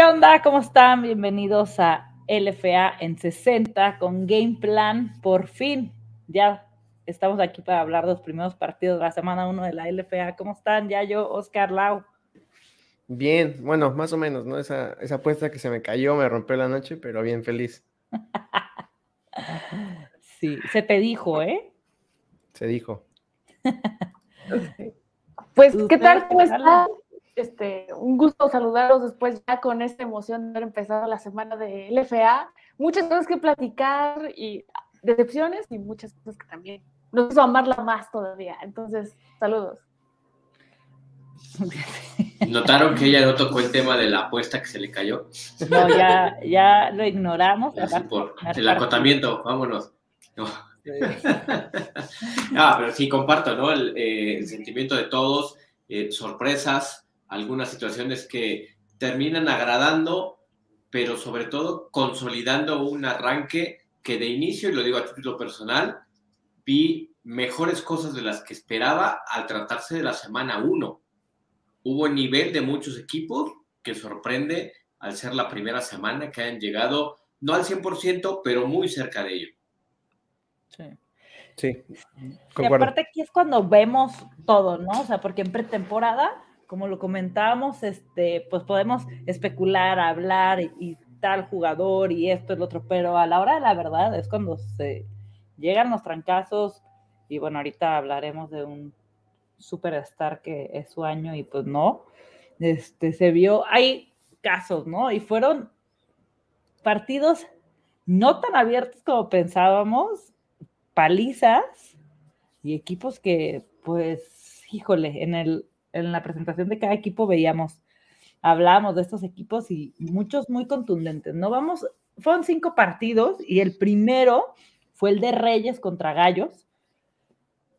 ¿Qué onda? ¿Cómo están? Bienvenidos a LFA en 60 con Game Plan. Por fin, ya estamos aquí para hablar de los primeros partidos de la semana 1 de la LFA. ¿Cómo están? Ya yo, Oscar Lau. Bien, bueno, más o menos, ¿no? Esa, esa apuesta que se me cayó, me rompió la noche, pero bien feliz. sí, se te dijo, ¿eh? Se dijo. pues, ¿qué tal? ¿Cómo están? Este, un gusto saludaros después ya con esta emoción de haber empezado la semana de LFA. Muchas cosas que platicar y decepciones y muchas cosas que también nos hizo amarla más todavía. Entonces, saludos. ¿Notaron que ella no tocó el tema de la apuesta que se le cayó? No, ya, ya lo ignoramos. el acotamiento, vámonos. ah, pero sí, comparto, ¿no? El, eh, sentimiento de todos, eh, sorpresas, algunas situaciones que terminan agradando, pero sobre todo consolidando un arranque que de inicio, y lo digo a título personal, vi mejores cosas de las que esperaba al tratarse de la semana 1 hubo nivel de muchos equipos que sorprende al ser la primera semana que hayan llegado, no al 100%, pero muy cerca de ello. Sí. Sí. Y aparte aquí es cuando vemos todo, ¿no? O sea, porque en pretemporada, como lo comentábamos, este, pues podemos especular, hablar y, y tal jugador y esto, el otro, pero a la hora de la verdad es cuando se llegan los trancazos y bueno, ahorita hablaremos de un superstar que es su año y pues no, este, se vio, hay casos, ¿no? Y fueron partidos no tan abiertos como pensábamos, palizas y equipos que, pues, híjole, en, el, en la presentación de cada equipo veíamos, hablábamos de estos equipos y muchos muy contundentes, ¿no? Vamos, fueron cinco partidos y el primero fue el de Reyes contra Gallos,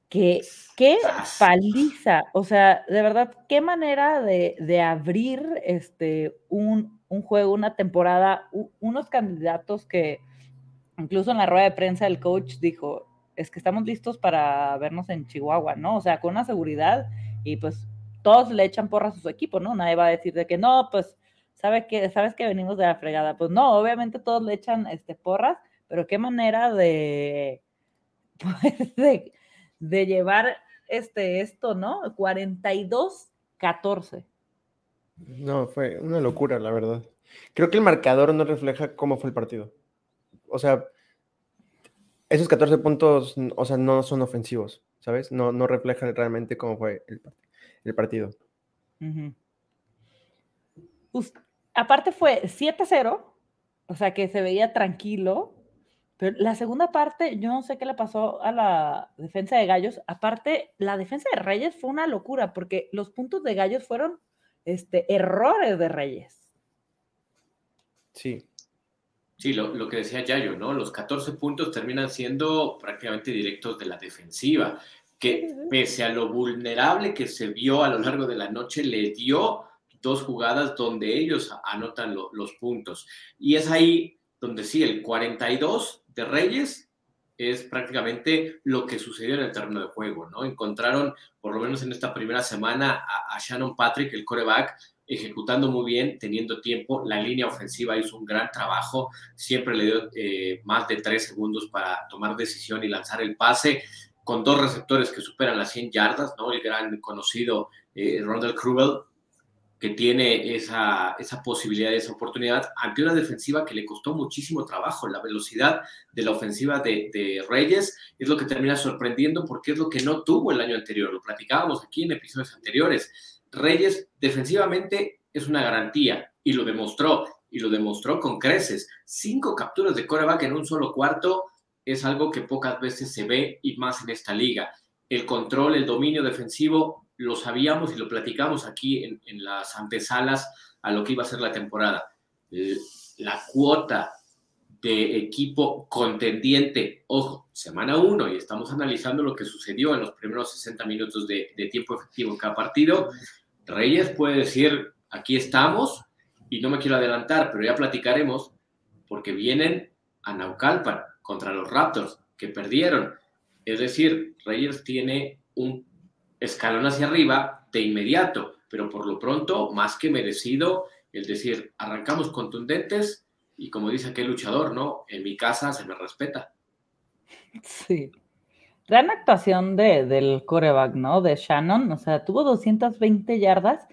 que qué paliza, o sea, de verdad, qué manera de, abrir este, un, juego, una temporada, unos candidatos que incluso en la rueda de prensa el coach dijo, es que estamos listos para vernos en Chihuahua, ¿no? O sea, con una seguridad y pues todos le echan porras a su equipo, ¿no? Nadie va a decir de que no, pues, ¿sabe que, sabes que venimos de la fregada. Pues no, obviamente todos le echan este, porras, pero qué manera de, pues, de de llevar este, esto, ¿no? 42-14. No, fue una locura, la verdad. Creo que el marcador no refleja cómo fue el partido. O sea, esos 14 puntos, o sea, no son ofensivos, ¿sabes? No, no reflejan realmente cómo fue el, partido. Aparte fue 7-0, o sea que se veía tranquilo, pero la segunda parte, yo no sé qué le pasó a la defensa de Gallos. Aparte, la defensa de Reyes fue una locura, porque los puntos de Gallos fueron este, errores de Reyes. Sí. Sí, lo, que decía Yayo, ¿no? Los 14 puntos terminan siendo prácticamente directos de la defensiva, que pese a lo vulnerable que se vio a lo largo de la noche, le dio dos jugadas donde ellos anotan los puntos. Y es ahí donde sí, el 42 de Reyes es prácticamente lo que sucedió en el terreno de juego, ¿no? Encontraron, por lo menos en esta primera semana, a, Shannon Patrick, el coreback, ejecutando muy bien, teniendo tiempo. La línea ofensiva hizo un gran trabajo, siempre le dio eh, más de tres segundos para tomar decisión y lanzar el pase, con dos receptores que superan las 100 yardas, ¿no? El gran conocido eh, Rondell que tiene esa, esa posibilidad, esa oportunidad, ante una defensiva que le costó muchísimo trabajo. La velocidad de la ofensiva de, Reyes es lo que termina sorprendiendo porque es lo que no tuvo el año anterior. Lo platicábamos aquí en episodios anteriores. Reyes defensivamente es una garantía y lo demostró, y lo demostró con creces. Cinco capturas de coreback en un solo cuarto es algo que pocas veces se ve y más en esta liga. El control, el dominio defensivo lo sabíamos y lo platicamos aquí en, las antesalas a lo que iba a ser la temporada. La cuota de equipo contendiente, ojo, semana uno, y estamos analizando lo que sucedió en los primeros 60 minutos de, tiempo efectivo en cada partido. Reyes puede decir, aquí estamos, y no me quiero adelantar, pero ya platicaremos, porque vienen a Naucalpan contra los Raptors, que perdieron. Es decir, Reyes tiene un escalón hacia arriba de inmediato, pero por lo pronto, más que merecido el decir, arrancamos contundentes y como dice aquel luchador, ¿no? En mi casa se me respeta. Sí. Gran actuación de, del coreback, ¿no? De Shannon, o sea, tuvo 220 yardas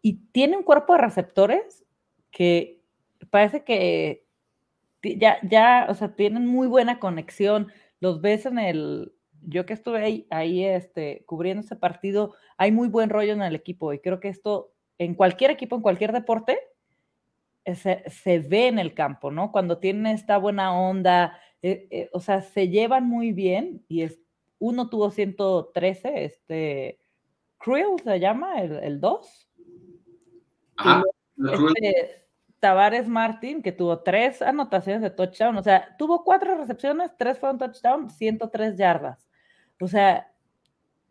y tiene un cuerpo de receptores que parece que ya, ya, o sea, tienen muy buena conexión. Los ves en el, yo que estuve ahí, ahí este, cubriendo ese partido, hay muy buen rollo en el equipo y creo que esto, en cualquier equipo, en cualquier deporte, eh, se, ve en el campo, ¿no? Cuando tienen esta buena onda, eh, eh, o sea, se llevan muy bien y es, uno tuvo 113, este, Cruel se llama, el 2. Ajá. Este, Tavares Martín, que tuvo tres anotaciones de touchdown, o sea, tuvo cuatro recepciones, tres fueron touchdown, 103 yardas. O sea,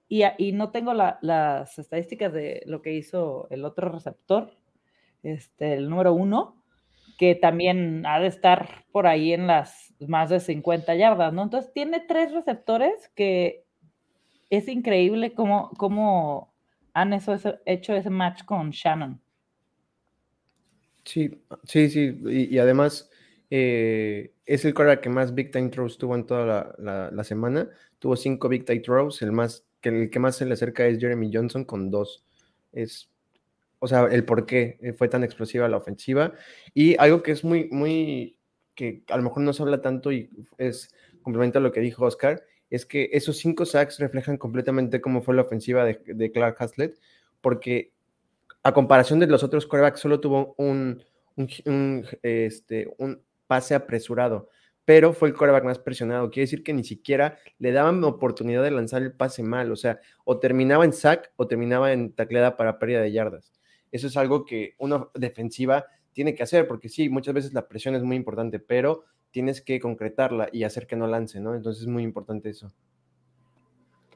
y, no tengo las estadísticas de lo que hizo el otro receptor, este, el número uno, que también ha de estar por ahí en las más de 50 yardas, ¿no? Entonces tiene tres receptores que es increíble cómo, cómo han eso, hecho ese match con Shannon. Sí, sí, sí, y, además eh, es el quarterback que más big time throws tuvo en toda la, semana. Tuvo cinco big time throws, el más que el que más se le acerca es Jeremy Johnson con dos. Es, o sea, el por qué eh, fue tan explosiva la ofensiva. Y algo que es muy, muy, que a lo mejor no se habla tanto y es complemento a lo que dijo Oscar, es que esos cinco sacks reflejan completamente cómo fue la ofensiva de, de Clark Haslett, porque a comparación de los otros quarterbacks, solo tuvo un, este, un pase apresurado, pero fue el quarterback más presionado. Quiere decir que ni siquiera le daban oportunidad de lanzar el pase mal, o sea, o terminaba en sack o terminaba en tacleada para pérdida de yardas. Eso es algo que una defensiva tiene que hacer, porque sí, muchas veces la presión es muy importante, pero tienes que concretarla y hacer que no lance, ¿no? Entonces es muy importante eso.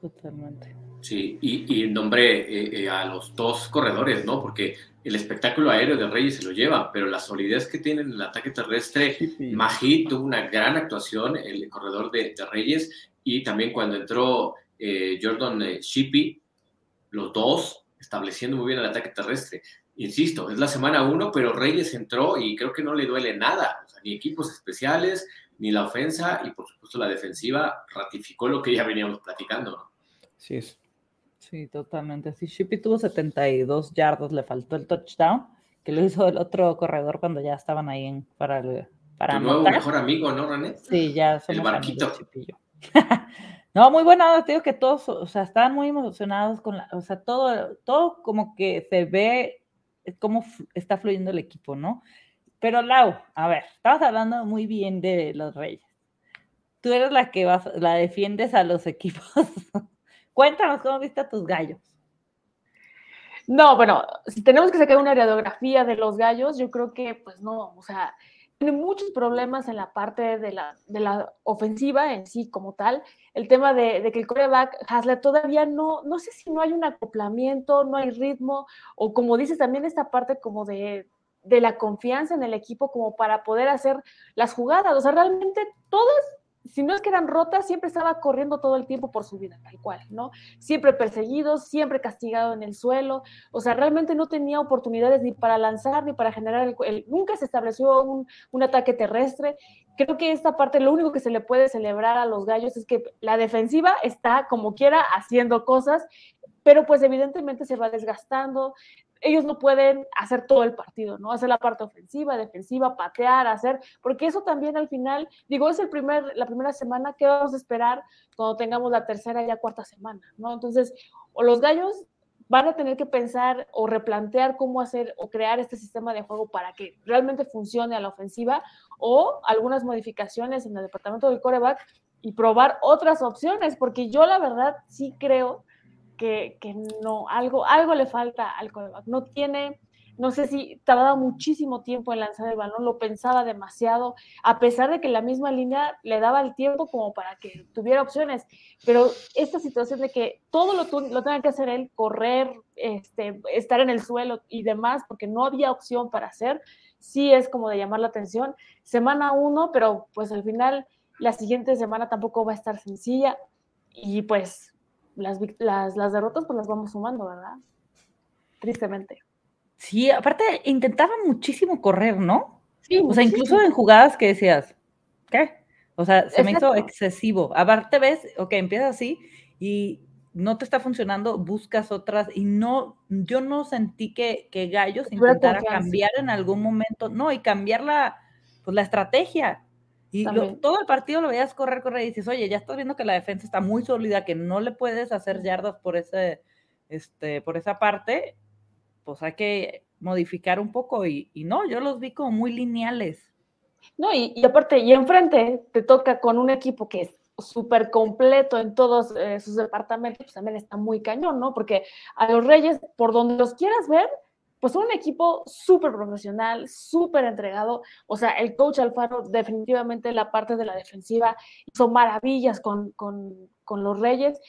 Totalmente. Sí, y, y nombré eh, eh, a los dos corredores, ¿no? Porque el espectáculo aéreo de Reyes se lo lleva, pero la solidez que tiene en el ataque terrestre, Majid tuvo una gran actuación, el corredor de, Reyes, y también cuando entró eh, Jordan Shippy, los dos estableciendo muy bien el ataque terrestre. Insisto, es la semana uno, pero Reyes entró y creo que no le duele nada, ni equipos especiales, ni la ofensa, y por supuesto la defensiva ratificó lo que ya veníamos platicando, ¿no? Sí, es. Sí, totalmente. Sí, Shippy tuvo 72 yardas, le faltó el touchdown, que lo hizo el otro corredor cuando ya estaban ahí en, para el, para tu nuevo mejor amigo, ¿no, René? Sí, ya somos El barquito. no, muy buena, te digo que todos, o sea, estaban muy emocionados con la, o sea, todo, todo como que se ve cómo está fluyendo el equipo, ¿no? Pero Lau, a ver, estabas hablando muy bien de los Reyes. Tú eres la que vas, la defiendes a los equipos. Cuéntanos cómo viste a tus gallos. No, bueno, si tenemos que sacar una radiografía de los gallos, yo creo que, pues no, o sea, tiene muchos problemas en la parte de la, de la ofensiva en sí como tal. El tema de, que el coreback Haslett todavía no, no sé si no hay un acoplamiento, no hay ritmo, o como dices, también esta parte como de, de la confianza en el equipo como para poder hacer las jugadas. O sea, realmente todas si no es que eran rotas, siempre estaba corriendo todo el tiempo por su vida, tal cual, ¿no? Siempre perseguido, siempre castigado en el suelo, o sea, realmente no tenía oportunidades ni para lanzar ni para generar el, nunca se estableció un, un, ataque terrestre. Creo que esta parte, lo único que se le puede celebrar a los gallos es que la defensiva está como quiera haciendo cosas, pero pues evidentemente se va desgastando, ellos no pueden hacer todo el partido, ¿no? Hacer la parte ofensiva, defensiva, patear, hacer, porque eso también al final, digo, es el primer, la primera semana, ¿qué vamos a esperar cuando tengamos la tercera y la cuarta semana, ¿no? Entonces, o los gallos van a tener que pensar o replantear cómo hacer o crear este sistema de juego para que realmente funcione a la ofensiva o algunas modificaciones en el departamento del coreback y probar otras opciones, porque yo la verdad sí creo que, no, algo, algo le falta al coreback. No tiene, no sé si tardaba muchísimo tiempo en lanzar el balón, lo pensaba demasiado, a pesar de que la misma línea le daba el tiempo como para que tuviera opciones. Pero esta situación de que todo lo, lo tenga que hacer él, correr, este, estar en el suelo y demás, porque no había opción para hacer, sí es como de llamar la atención. Semana uno, pero pues al final la siguiente semana tampoco va a estar sencilla. Y pues las, las, las derrotas pues las vamos sumando, ¿verdad? Tristemente. Sí, aparte intentaba muchísimo correr, ¿no? Sí, o sea, incluso en jugadas que decías, ¿qué? O sea, se me hizo excesivo. Aparte ves, ok, empieza así y no te está funcionando, buscas otras y no, yo no sentí que, que Gallos intentara cambiar en algún momento, no, y cambiar la, pues, la estrategia. Y todo el partido lo veías correr, correr y dices, oye, ya estás viendo que la defensa está muy sólida, que no le puedes hacer yardas por, ese, este, por esa parte, pues hay que modificar un poco y, no, yo los vi como muy lineales. No, y, y aparte, y enfrente te toca con un equipo que es súper completo en todos eh, sus departamentos, pues también está muy cañón, ¿no? Porque a los Reyes, por donde los quieras ver, pues un equipo súper profesional, súper entregado. O sea, el coach Alfaro definitivamente la parte de la defensiva hizo maravillas con, los Reyes,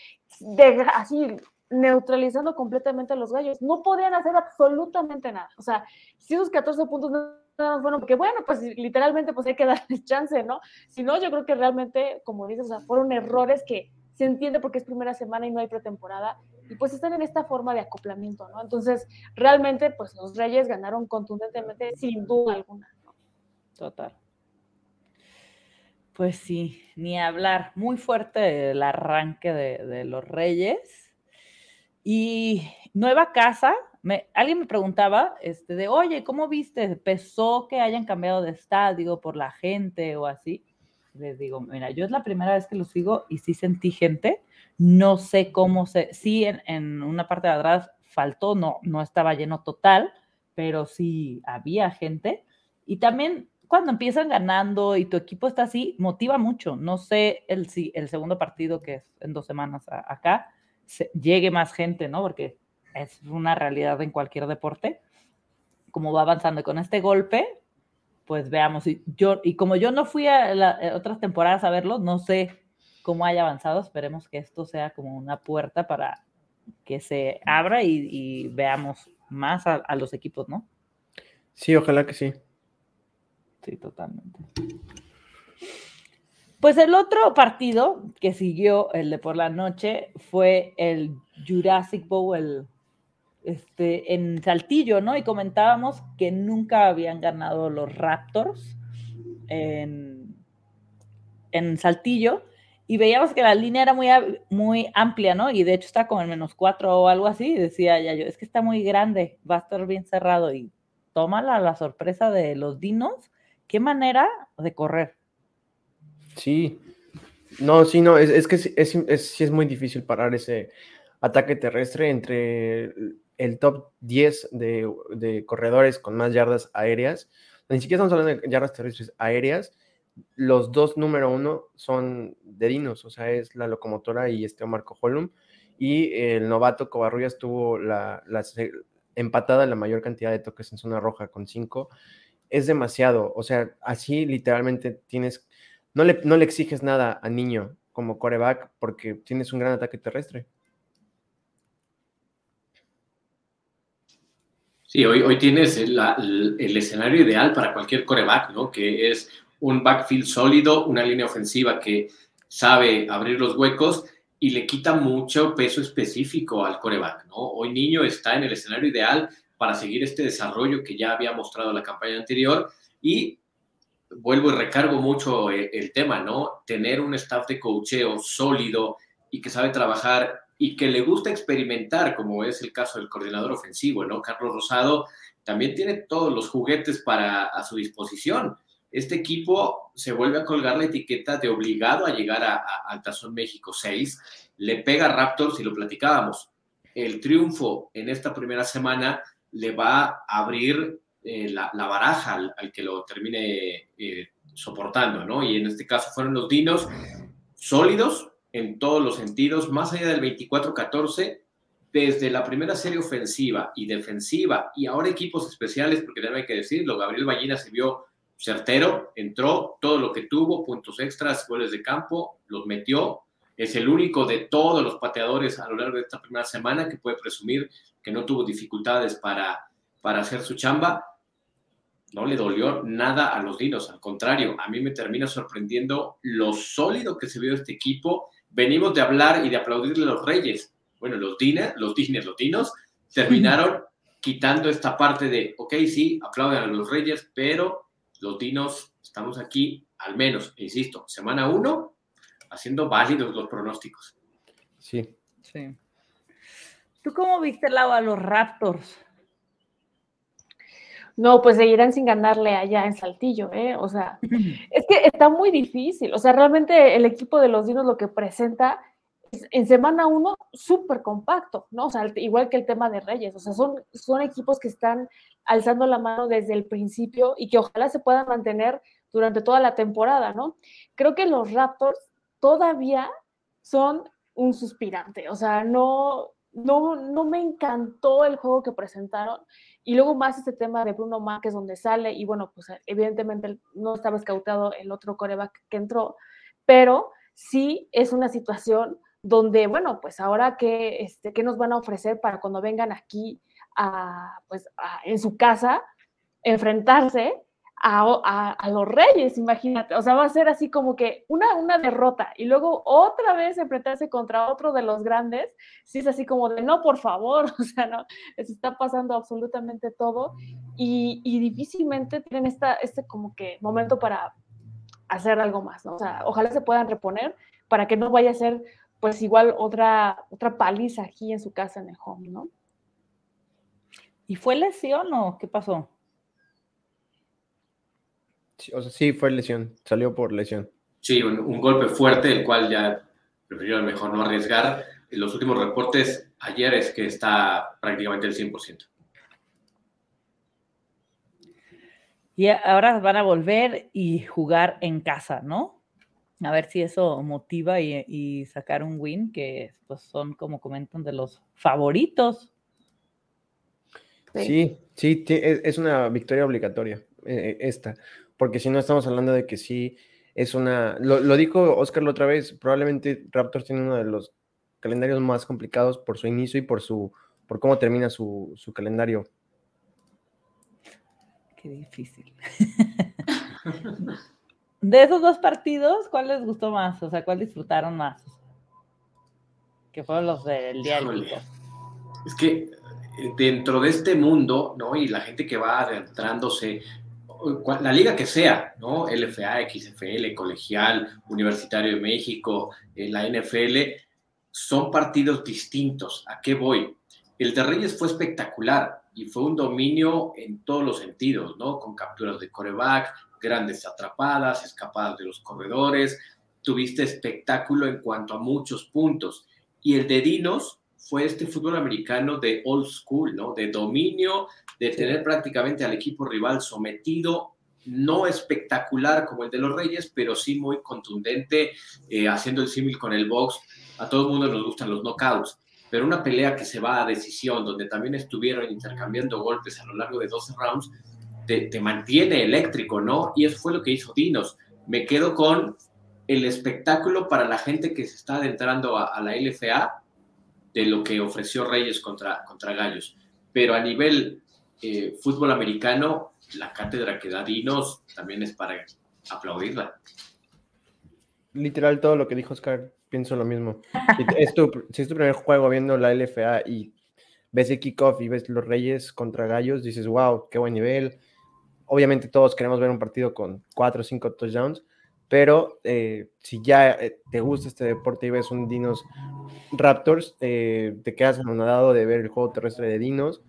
así neutralizando completamente a los gallos. No podían hacer absolutamente nada. O sea, si esos 14 puntos no bueno, porque bueno, pues literalmente pues hay que darles chance, ¿no? Si no, yo creo que realmente, como dices, o sea, fueron errores que se entiende porque es primera semana y no hay pretemporada, y pues están en esta forma de acoplamiento, ¿no? Entonces, realmente, pues los Reyes ganaron contundentemente, sin duda alguna. Total. Pues sí, ni hablar. Muy fuerte el arranque de, de los Reyes. Y nueva casa, alguien me preguntaba, este, de, oye, ¿cómo viste? ¿Pesó que hayan cambiado de estadio por la gente o así? Les digo, mira, yo es la primera vez que lo sigo y sí sentí gente. No sé cómo se, sí en, una parte de atrás faltó, no, no estaba lleno total, pero sí había gente. Y también cuando empiezan ganando y tu equipo está así, motiva mucho. No sé el, si el segundo partido, que es en dos semanas acá, llegue más gente, ¿no? Porque es una realidad en cualquier deporte. Como va avanzando con este golpe, pues veamos. Y, yo, y como yo no fui a, otras temporadas a verlo, no sé cómo haya avanzado. Esperemos que esto sea como una puerta para que se abra y, veamos más a, a, los equipos, ¿no? Sí, ojalá que sí. Sí, totalmente. Pues el otro partido que siguió el de por la noche fue el Jurassic Bowl este, en Saltillo, ¿no? Y comentábamos que nunca habían ganado los Raptors en, en Saltillo y veíamos que la línea era muy, muy amplia, ¿no? Y de hecho está como en menos cuatro o algo así, y decía ya yo, es que está muy grande, va a estar bien cerrado y tómala la sorpresa de los dinos, qué manera de correr. Sí, no, sí, no, es, que sí es, muy difícil parar ese ataque terrestre entre el top 10 de, corredores con más yardas aéreas. Ni siquiera estamos hablando de yardas terrestres aéreas. Los dos número uno son de Dinos, o sea, es la locomotora y este Marco Holum. Y el novato Covarrubias tuvo la, la empatada la mayor cantidad de toques en zona roja con cinco. Es demasiado, o sea, así literalmente tienes no le, no le exiges nada a niño como coreback porque tienes un gran ataque terrestre. Sí, hoy, hoy tienes el, el, escenario ideal para cualquier coreback, ¿no? Que es un backfield sólido, una línea ofensiva que sabe abrir los huecos y le quita mucho peso específico al coreback, ¿no? Hoy Niño está en el escenario ideal para seguir este desarrollo que ya había mostrado la campaña anterior y vuelvo y recargo mucho eh, el, tema, ¿no? Tener un staff de coacheo sólido y que sabe trabajar y que le gusta experimentar, como es el caso del coordinador ofensivo, ¿no? Carlos Rosado también tiene todos los juguetes para a su disposición. Este equipo se vuelve a colgar la etiqueta de obligado a llegar a, Tazón México 6, le pega a Raptors y lo platicábamos. El triunfo en esta primera semana le va a abrir eh, la, baraja al, que lo termine eh, soportando, ¿no? Y en este caso fueron los Dinos sólidos en todos los sentidos, más allá del 24-14, desde la primera serie ofensiva y defensiva, y ahora equipos especiales, porque también hay que decirlo, Gabriel Ballina se vio certero, entró, todo lo que tuvo, puntos extras, goles de campo, los metió, es el único de todos los pateadores a lo largo de esta primera semana que puede presumir que no tuvo dificultades para, para hacer su chamba no le dolió nada a los Dinos, al contrario, a mí me termina sorprendiendo lo sólido que se vio este equipo. Venimos de hablar y de aplaudirle a los Reyes. Bueno, los Dines, los Dines, los Dinos, terminaron quitando esta parte de, ok, sí, aplauden a los Reyes, pero los Dinos estamos aquí, al menos, insisto, semana uno, haciendo válidos los pronósticos. Sí. Sí. ¿Tú cómo viste el lado a los Raptors? No, pues seguirán sin ganarle allá en Saltillo, ¿eh? O sea, es que está muy difícil. O sea, realmente el equipo de los Dinos lo que presenta es en semana uno súper compacto, ¿no? O sea, igual que el tema de Reyes. O sea, son, son equipos que están alzando la mano desde el principio y que ojalá se puedan mantener durante toda la temporada, ¿no? Creo que los Raptors todavía son un suspirante. O sea, no, no, no me encantó el juego que presentaron. Y luego más este tema de Bruno Márquez donde sale, y bueno, pues evidentemente no estaba escautado el otro coreback que entró, pero sí es una situación donde, bueno, pues ahora que, este, ¿qué nos van a ofrecer para cuando vengan aquí a, pues, en su casa, enfrentarse a, los reyes, imagínate. O sea, va a ser así como que una, una derrota y luego otra vez enfrentarse contra otro de los grandes. Sí, es así como de no, por favor, o sea, no, les está pasando absolutamente todo y, difícilmente tienen esta, este como que momento para hacer algo más, ¿no? O sea, ojalá se puedan reponer para que no vaya a ser pues igual otra, otra paliza aquí en su casa en el home, ¿no? ¿Y fue lesión o qué pasó? O sea, sí, fue lesión, salió por lesión. Sí, un, golpe fuerte, el cual ya prefirió mejor no arriesgar. Los últimos reportes ayer es que está prácticamente el 100%. Y ahora van a volver y jugar en casa, ¿no? A ver si eso motiva y, sacar un win, que pues son, como comentan, de los favoritos. Sí, sí, es una victoria obligatoria eh, esta porque si no estamos hablando de que sí es una, lo, dijo Oscar la otra vez, probablemente Raptors tiene uno de los calendarios más complicados por su inicio y por su por cómo termina su, calendario. Qué difícil. de esos dos partidos, ¿cuál les gustó más? O sea, ¿cuál disfrutaron más? Que fueron los del día del Es que eh, dentro de este mundo, ¿no? Y la gente que va adentrándose la liga que sea, ¿no? LFA, XFL, colegial, Universitario de México, eh, la NFL, son partidos distintos. ¿A qué voy? El de Reyes fue espectacular y fue un dominio en todos los sentidos, ¿no? Con capturas de coreback, grandes atrapadas, escapadas de los corredores, tuviste espectáculo en cuanto a muchos puntos. Y el de Dinos fue este fútbol americano de old school, ¿no? De dominio, de tener prácticamente al equipo rival sometido, no espectacular como el de los Reyes, pero sí muy contundente, eh, haciendo el símil con el box. A todo el mundo nos gustan los knockouts, pero una pelea que se va a decisión, donde también estuvieron intercambiando golpes a lo largo de 12 rounds, te, mantiene eléctrico, ¿no? Y eso fue lo que hizo Dinos. Me quedo con el espectáculo para la gente que se está adentrando a, la LFA de lo que ofreció Reyes contra, contra Gallos. Pero a nivel eh, fútbol americano, la cátedra que da Dinos también es para aplaudirla. Literal, todo lo que dijo Oscar, pienso lo mismo. Si es tu, primer juego viendo la LFA y ves el kickoff y ves los Reyes contra Gallos, dices, wow, qué buen nivel. Obviamente todos queremos ver un partido con cuatro o cinco touchdowns, pero eh, si ya eh, te gusta este deporte y ves un Dinos Raptors, te quedas anonadado de ver el juego terrestre de Dinos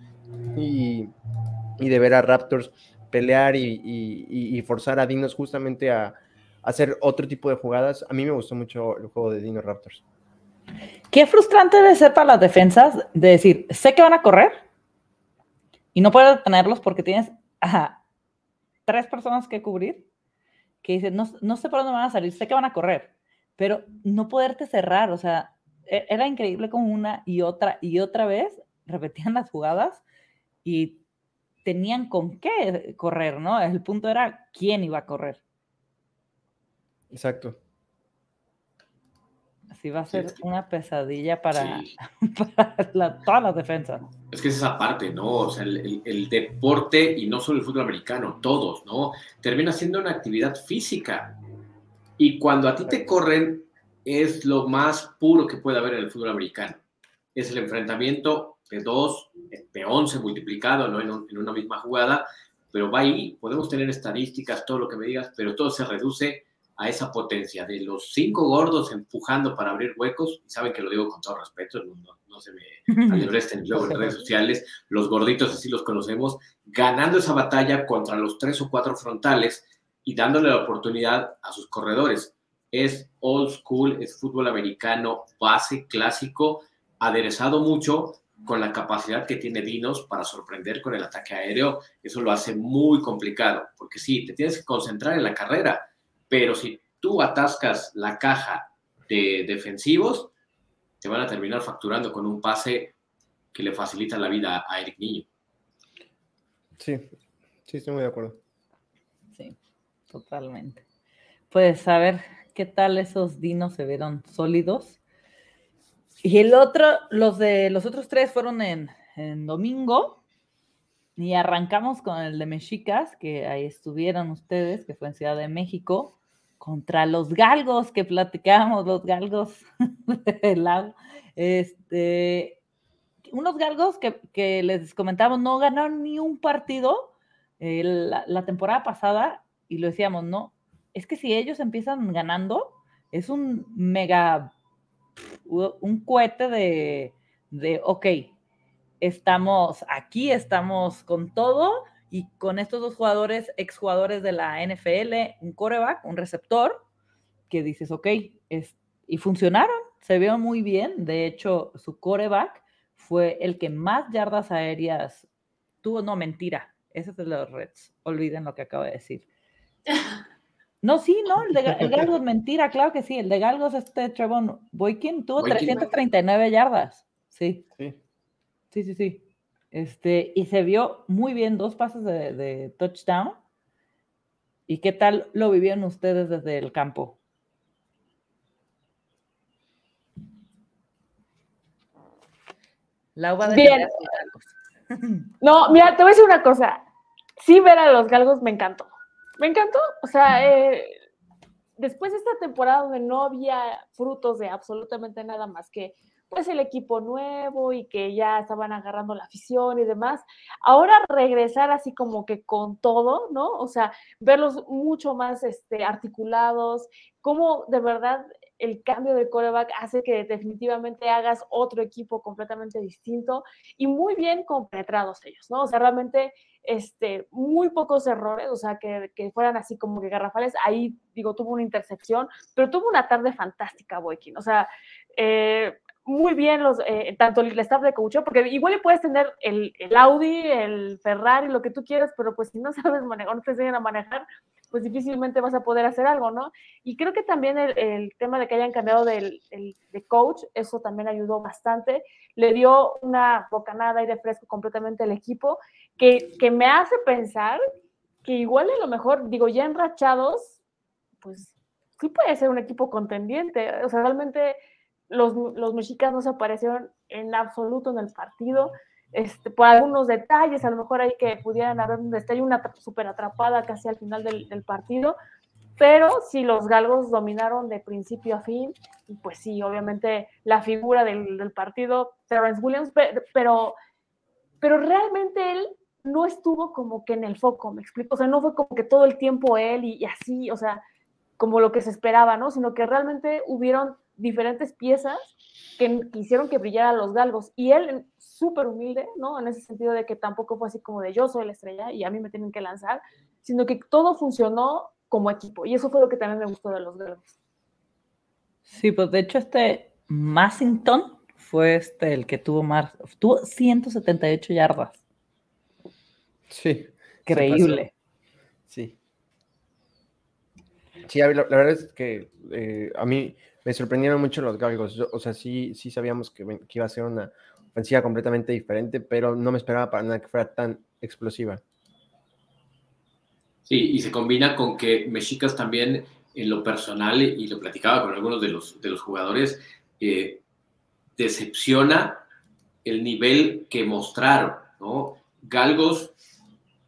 y, de ver a Raptors pelear y, forzar a Dinos justamente a, hacer otro tipo de jugadas. A mí me gustó mucho el juego de Dinos Raptors. Qué frustrante debe ser para las defensas de decir, sé que van a correr y no puedes detenerlos porque tienes a tres personas que cubrir que dicen, no, no sé por dónde van a salir, sé que van a correr, pero no poderte cerrar, o sea, e, era increíble como una y otra y otra vez repetían las jugadas y tenían con qué correr, ¿no? El punto era quién iba a correr. Exacto. Así va a ser una pesadilla para, todas las defensas. Es que es esa parte, ¿no? O sea, el, deporte y no solo el fútbol americano, todos, ¿no? Termina siendo una actividad física. Y cuando a ti te corren, es lo más puro que puede haber en el fútbol americano. es el enfrentamiento de dos, de once multiplicado ¿no? en, en una misma jugada, pero va ahí, podemos tener estadísticas, todo lo que me digas, pero todo se reduce a esa potencia de los cinco gordos empujando para abrir huecos, y saben que lo digo con todo respeto, no, no, se me alebresten luego en redes sociales, los gorditos así los conocemos, ganando esa batalla contra los tres o cuatro frontales y dándole la oportunidad a sus corredores. Es old school, es fútbol americano, base, clásico, aderezado mucho con la capacidad que tiene Dinos para sorprender con el ataque aéreo. Eso lo hace muy complicado, porque sí, te tienes que concentrar en la carrera, pero si tú atascas la caja de defensivos, te van a terminar facturando con un pase que le facilita la vida a Eric Niño. Sí, sí, estoy muy de acuerdo. Sí, totalmente. Pues a ver qué tal esos dinos se vieron sólidos. Y el otro, los de los otros tres fueron en, en domingo. Y arrancamos con el de Mexicas, que ahí estuvieron ustedes, que fue en Ciudad de México, contra los galgos que platicábamos, los galgos del lago. Este, unos galgos que, les comentamos no ganaron ni un partido eh, la, temporada pasada y lo decíamos, no, es que si ellos empiezan ganando, es un mega, un cohete de, de, ok, estamos aquí, estamos con todo y con estos dos jugadores, exjugadores de la NFL, un coreback, un receptor, que dices, ok, es, y funcionaron, se vio muy bien, de hecho, su coreback fue el que más yardas aéreas tuvo. No, mentira. Ese es de los Reds. Olviden lo que acabo de decir. No, sí, no, el de Galgos, mentira, claro que sí. El de Galgos, este Trevon Boykin, tuvo 339 yardas. Sí. Sí. Sí, sí, sí. Este, y se vio muy bien, dos pases de, de touchdown. ¿Y qué tal lo vivieron ustedes desde el campo? La uva de Bien. No, mira, te voy a decir una cosa. Sí, ver a los galgos me encantó. Me encantó. O sea, eh, después de esta temporada donde no había frutos de absolutamente nada más que pues el equipo nuevo y que ya estaban agarrando la afición y demás. Ahora regresar así como que con todo, ¿no? O sea, verlos mucho más este, articulados, cómo de verdad el cambio de coreback hace que definitivamente hagas otro equipo completamente distinto y muy bien compenetrados ellos, ¿no? O sea, realmente este, muy pocos errores, o sea, que, que, fueran así como que garrafales. Ahí, digo, tuvo una intercepción, pero tuvo una tarde fantástica, Boykin. O sea, eh, muy bien los, eh, tanto el staff de coach, porque igual puedes tener el, el, Audi, el Ferrari, lo que tú quieras, pero pues si no sabes manejar, no te enseñan a manejar, pues difícilmente vas a poder hacer algo, ¿no? Y creo que también el, el tema de que hayan cambiado de coach, eso también ayudó bastante, le dio una bocanada de aire fresco completamente al equipo, que, que me hace pensar que igual a lo mejor, digo, ya enrachados, pues sí puede ser un equipo contendiente, o sea, realmente los, los mexicanos aparecieron en absoluto en el partido. Este, por algunos detalles, a lo mejor hay que pudieran haber un destello, una súper atrapada casi al final del, partido, pero sí los galgos dominaron de principio a fin, pues sí, obviamente la figura del, del partido, Terrence Williams, pero, pero realmente él no estuvo como que en el foco, me explico, o sea, no fue como que todo el tiempo él y, y así, o sea, como lo que se esperaba, ¿no? Sino que realmente hubieron diferentes piezas que, hicieron que brillaran los galgos. Y él, súper humilde, ¿no? En ese sentido de que tampoco fue así como de yo soy la estrella y a mí me tienen que lanzar, sino que todo funcionó como equipo. Y eso fue lo que también me gustó de los galgos. Sí, pues de hecho este Massington fue este el que tuvo más, tuvo 178 yardas. Sí. Increíble. Sí. Sí, la, verdad es que eh, a mí me sorprendieron mucho los galgos. o sea, sí, sí sabíamos que, iba a ser una ofensiva completamente diferente, pero no me esperaba para nada que fuera tan explosiva. Sí, y se combina con que Mexicas también en lo personal, y lo platicaba con algunos de los, de los jugadores, eh, decepciona el nivel que mostraron, ¿no? Galgos,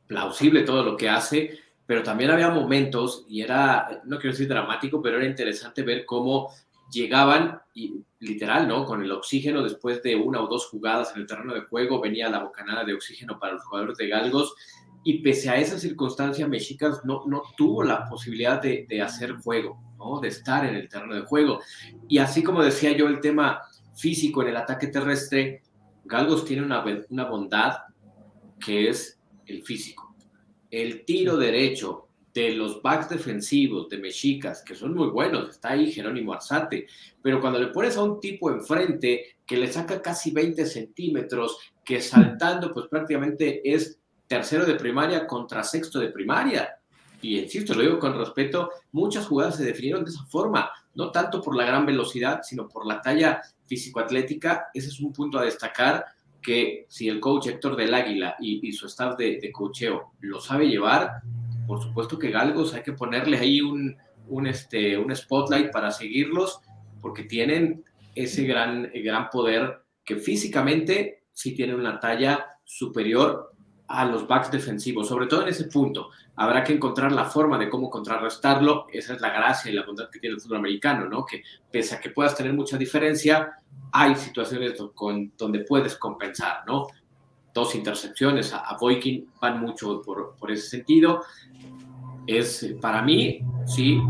plausible todo lo que hace, pero también había momentos, y era, no quiero decir dramático, pero era interesante ver cómo llegaban y literal, ¿no? Con el oxígeno después de una o dos jugadas en el terreno de juego, venía la bocanada de oxígeno para los jugadores de Galgos y pese a esa circunstancia, Mexicas no, no tuvo la posibilidad de, de, hacer juego, ¿no? De estar en el terreno de juego. Y así como decía yo, el tema físico en el ataque terrestre, Galgos tiene una, una bondad que es el físico. El tiro derecho de los backs defensivos de Mexicas, que son muy buenos, está ahí Jerónimo Arzate, pero cuando le pones a un tipo enfrente que le saca casi 20 centímetros, que saltando pues prácticamente es tercero de primaria contra sexto de primaria, y insisto, lo digo con respeto, muchas jugadas se definieron de esa forma, no tanto por la gran velocidad, sino por la talla físico-atlética, ese es un punto a destacar, que si el coach Héctor del Águila y, su staff de, de coacheo lo sabe llevar, por supuesto que Galgos hay que ponerle ahí un, un, este, un spotlight para seguirlos, porque tienen ese gran, gran poder que físicamente sí tienen una talla superior a los backs defensivos, sobre todo en ese punto. Habrá que encontrar la forma de cómo contrarrestarlo. Esa es la gracia y la bondad que tiene el fútbol ¿no? Que pese a que puedas tener mucha diferencia, hay situaciones donde puedes compensar, ¿no? Dos intercepciones a, a Boykin van mucho por, por ese sentido es para mí, sí,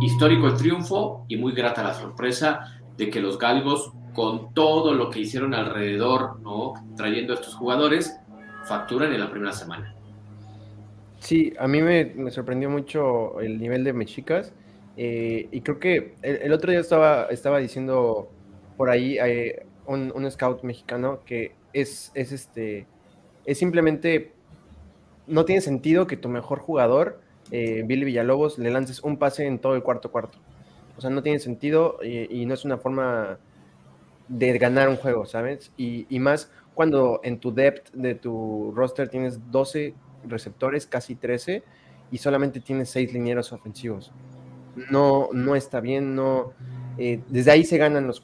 histórico el triunfo y muy grata la sorpresa de que los galgos, con todo lo que hicieron alrededor, ¿no? trayendo a estos jugadores, facturan en la primera semana. Sí, a mí me, sorprendió mucho el nivel de Mexicas. Eh, y creo que el, otro día estaba, estaba diciendo por ahí eh, un, scout mexicano que es, es, este, es simplemente, no tiene sentido que tu mejor jugador eh, Billy Villalobos le lances un pase en todo el cuarto cuarto. O sea, no tiene sentido y, no es una forma de ganar un juego, ¿sabes? Y, más cuando en tu depth de tu roster tienes 12 receptores, casi 13, y solamente tienes 6 linieros ofensivos. No, no está bien, no. Eh, desde ahí se ganan los,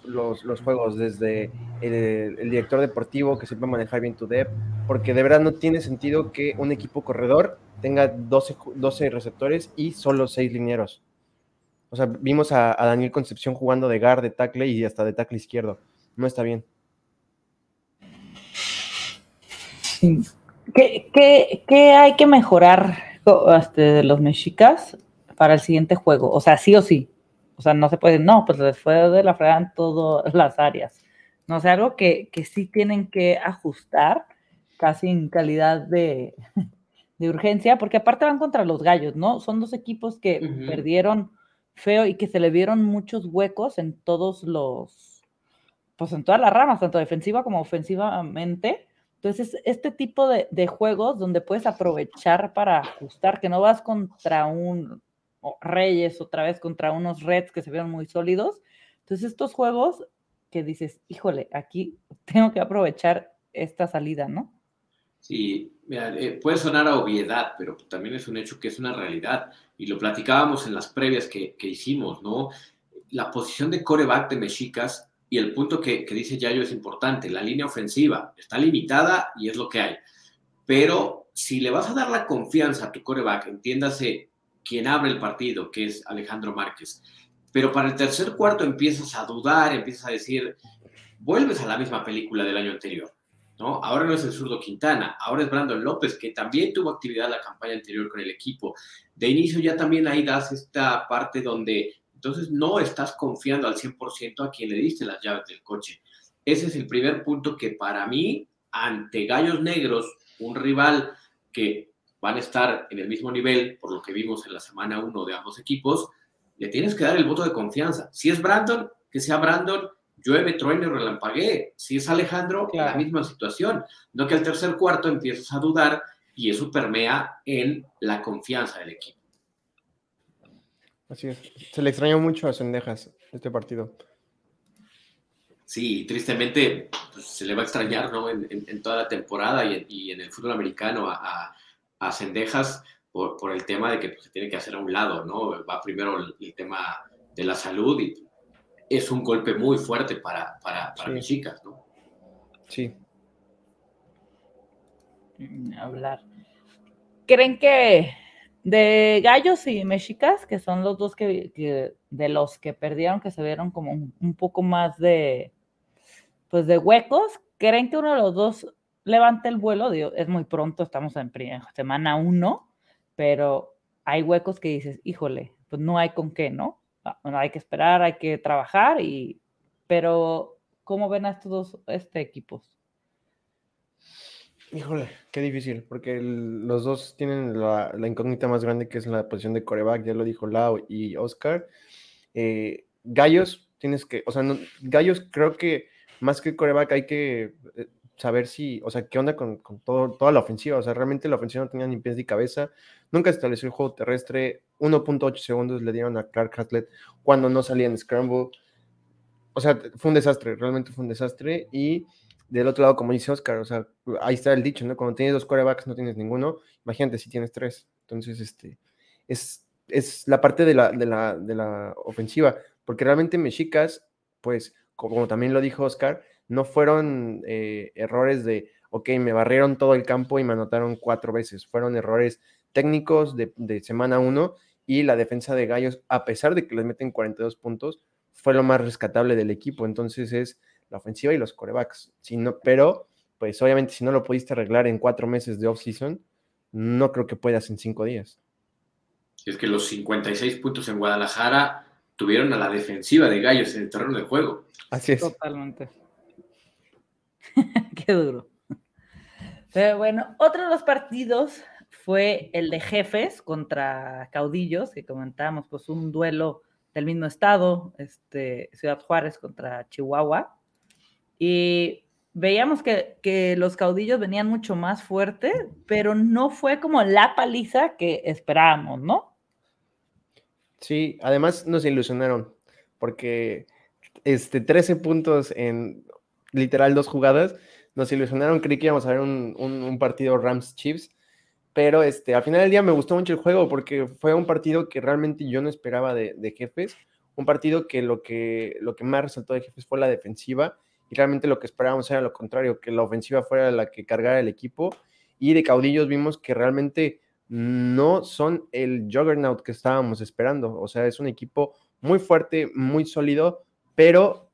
juegos, desde el, director deportivo que sepa manejar bien tu depth, porque de verdad no tiene sentido que un equipo corredor tenga 12, 12 receptores y solo 6 linieros. O sea, vimos a, Daniel Concepción jugando de guard, de tackle y hasta de tackle izquierdo. No está bien. ¿Qué, hay que mejorar este, de los mexicas para el siguiente juego? O sea, sí o sí. O sea, no se puede, no, pues les fue de la fregada en todas las áreas. No sé, algo que, que sí tienen que ajustar casi en calidad de, de urgencia, porque aparte van contra los gallos, ¿no? Son dos equipos que perdieron feo y que se le vieron muchos huecos en todos los, pues en todas las ramas, tanto defensiva como ofensivamente. Entonces, este tipo de, juegos donde puedes aprovechar para ajustar, que no vas contra un Reyes, otra vez contra unos Reds que se vieron muy sólidos. Entonces, estos juegos que dices, híjole, aquí tengo que aprovechar esta salida, ¿no? Sí, eh, puede sonar a obviedad, pero también es un hecho que es una realidad. Y lo platicábamos en las previas que, hicimos, ¿no? La posición de coreback de Mexicas y el punto que, dice Yayo es importante. La línea ofensiva está limitada y es lo que hay. Pero si le vas a dar la confianza a tu coreback, entiéndase quien abre el partido, que es Alejandro Márquez, pero para el tercer cuarto empiezas a dudar, empiezas a decir, vuelves a la misma película del año anterior Ahora no es el zurdo Quintana, ahora es Brandon López, que también tuvo actividad la campaña anterior con el equipo. De inicio ya también ahí das esta parte donde entonces no estás confiando al 100% a quien le diste las llaves del coche. Ese es el primer punto que para mí, ante Gallos Negros, un rival que van a estar en el mismo nivel, por lo que vimos en la semana 1 de ambos equipos, le tienes que dar el voto de confianza. Si es Brandon, que sea Brandon, llueve, truene, relampaguee. Si es Alejandro, la misma situación. No que al tercer cuarto empiezas a dudar y eso permea en la confianza del equipo. Así es. Se le extrañó mucho a Sendejas este partido. Sí, tristemente pues, se le va a extrañar ¿no? en, toda la temporada y en, el fútbol americano a, a, Sendejas por, el tema de que pues, se tiene que hacer a un lado, ¿no? Va primero el tema de la salud y es un golpe muy fuerte para, para, mis chicas, ¿no? Sí. Mm, hablar. ¿Creen que De Gallos y Mexicas, que son los dos que, de los que perdieron, que se vieron como un, poco más de, pues de huecos, ¿creen que uno de los dos levante el vuelo? es muy pronto, estamos en semana uno, pero hay huecos que dices, híjole, pues no hay con qué, ¿no? Ah, bueno, hay que esperar, hay que trabajar, y, pero ¿cómo ven a estos dos este, equipos? Híjole, qué difícil, porque los dos tienen la, incógnita más grande que es la posición de coreback, ya lo dijo Lau y Oscar. Eh, Gallos, tienes que, o sea, Gallos creo que más que coreback hay que eh, saber si, o sea, qué onda con, todo, toda la ofensiva, o sea, realmente la ofensiva no tenía ni pies ni cabeza, nunca estableció el juego terrestre, 1.8 segundos le dieron a Clark Hatlett cuando no salía en Scramble, o sea, fue un desastre, realmente fue un desastre y del otro lado, como dice Oscar, o sea, ahí está el dicho, ¿no? Cuando tienes dos quarterbacks no tienes ninguno, imagínate si tienes tres. Entonces, este, es, es la parte de la, de, la, de la ofensiva, porque realmente Mexicas, pues, como también lo dijo Oscar, no fueron eh, errores de, ok, me barrieron todo el campo y me anotaron cuatro veces, fueron errores técnicos de, de semana uno y la defensa de Gallos, a pesar de que les meten 42 puntos, fue lo más rescatable del equipo. Entonces es la ofensiva y los corebacks. Si pero, pues obviamente si no lo pudiste arreglar en cuatro meses de off-season, no creo que puedas en cinco días. Es que los 56 puntos en Guadalajara tuvieron a la defensiva de Gallos en el terreno de juego. Así es. Totalmente. Qué duro. Pero bueno, otro de los partidos fue el de jefes contra caudillos, que comentábamos, pues un duelo del mismo estado, este, Ciudad Juárez contra Chihuahua. Y veíamos que, los caudillos venían mucho más fuerte, pero no fue como la paliza que esperábamos, ¿no? Sí, además nos ilusionaron, porque este, 13 puntos en literal dos jugadas, nos ilusionaron, creí que íbamos a ver un, partido Rams-Chiefs, pero este, al final del día me gustó mucho el juego porque fue un partido que realmente yo no esperaba de, de jefes, un partido que lo, que lo que más resaltó de jefes fue la defensiva y realmente lo que esperábamos era lo contrario, que la ofensiva fuera la que cargara el equipo y de caudillos vimos que realmente no son el juggernaut que estábamos esperando, o sea, es un equipo muy fuerte, muy sólido, pero